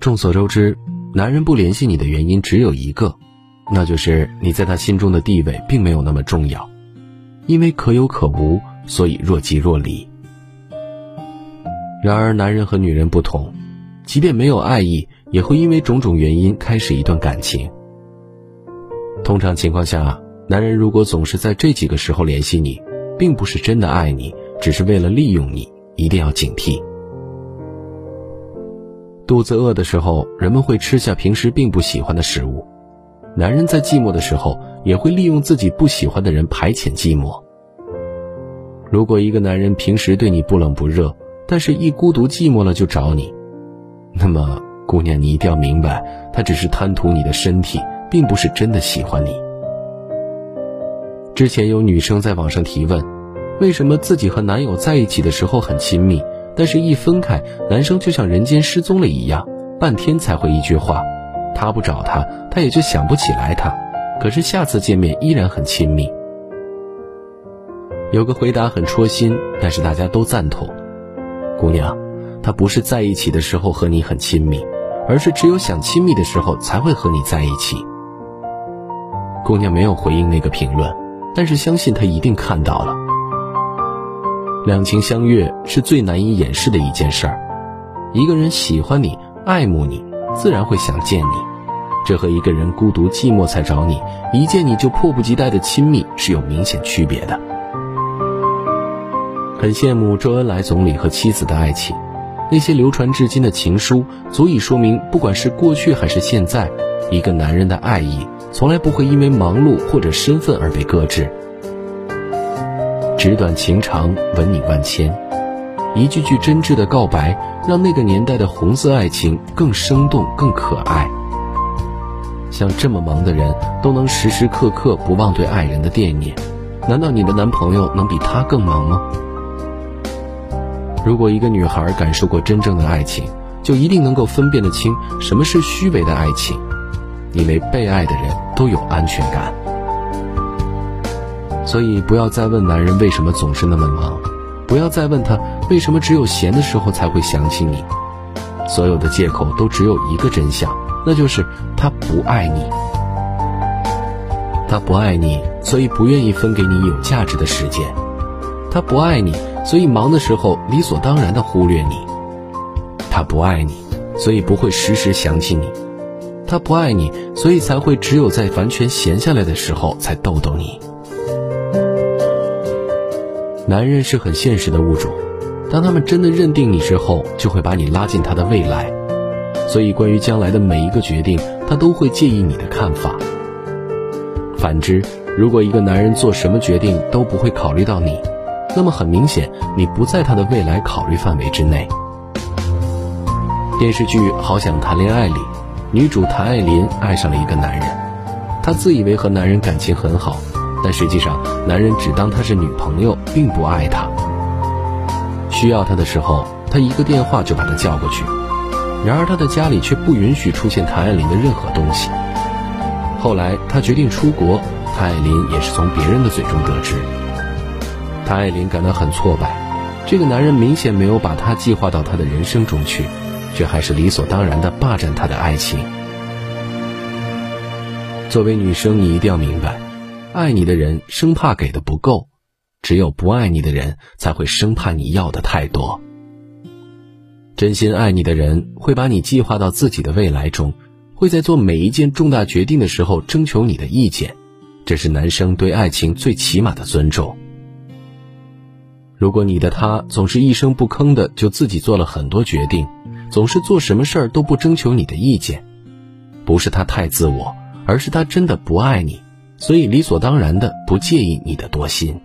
众所周知，男人不联系你的原因只有一个，那就是你在他心中的地位并没有那么重要。因为可有可无，所以若即若离。然而，男人和女人不同，即便没有爱意，也会因为种种原因开始一段感情。通常情况下，男人如果总是在这几个时候联系你，并不是真的爱你，只是为了利用你，一定要警惕。肚子饿的时候，人们会吃下平时并不喜欢的食物；男人在寂寞的时候，也会利用自己不喜欢的人排遣寂寞。如果一个男人平时对你不冷不热，但是一孤独寂寞了就找你，那么姑娘，你一定要明白，他只是贪图你的身体，并不是真的喜欢你。之前有女生在网上提问，为什么自己和男友在一起的时候很亲密？但是，一分开，男生就像人间失踪了一样，半天才回一句话。他不找他，他也就想不起来他。可是下次见面依然很亲密。有个回答很戳心，但是大家都赞同。姑娘，他不是在一起的时候和你很亲密，而是只有想亲密的时候才会和你在一起。姑娘没有回应那个评论，但是相信他一定看到了。两情相悦是最难以掩饰的一件事儿，一个人喜欢你、爱慕你，自然会想见你，这和一个人孤独寂寞才找你，一见你就迫不及待的亲密是有明显区别的。很羡慕周恩来总理和妻子的爱情，那些流传至今的情书，足以说明，不管是过去还是现在，一个男人的爱意从来不会因为忙碌或者身份而被搁置。纸短情长，文你万千，一句句真挚的告白，让那个年代的红色爱情更生动、更可爱。像这么忙的人，都能时时刻刻不忘对爱人的惦念，难道你的男朋友能比他更忙吗？如果一个女孩感受过真正的爱情，就一定能够分辨得清什么是虚伪的爱情，因为被爱的人都有安全感。所以，不要再问男人为什么总是那么忙，不要再问他为什么只有闲的时候才会想起你。所有的借口都只有一个真相，那就是他不爱你。他不爱你，所以不愿意分给你有价值的时间。他不爱你，所以忙的时候理所当然的忽略你。他不爱你，所以不会时时想起你。他不爱你，所以才会只有在完全闲下来的时候才逗逗你。男人是很现实的物种，当他们真的认定你之后，就会把你拉进他的未来。所以，关于将来的每一个决定，他都会介意你的看法。反之，如果一个男人做什么决定都不会考虑到你，那么很明显，你不在他的未来考虑范围之内。电视剧《好想谈恋爱》里，女主谭爱琳爱上了一个男人，她自以为和男人感情很好。但实际上，男人只当她是女朋友，并不爱她。需要她的时候，他一个电话就把她叫过去。然而，他的家里却不允许出现谭爱琳的任何东西。后来，他决定出国，谭爱琳也是从别人的嘴中得知。谭爱琳感到很挫败，这个男人明显没有把她计划到他的人生中去，却还是理所当然地霸占她的爱情。作为女生，你一定要明白。爱你的人生怕给的不够，只有不爱你的人才会生怕你要的太多。真心爱你的人会把你计划到自己的未来中，会在做每一件重大决定的时候征求你的意见，这是男生对爱情最起码的尊重。如果你的他总是一声不吭的就自己做了很多决定，总是做什么事儿都不征求你的意见，不是他太自我，而是他真的不爱你。所以理所当然的不介意你的多心。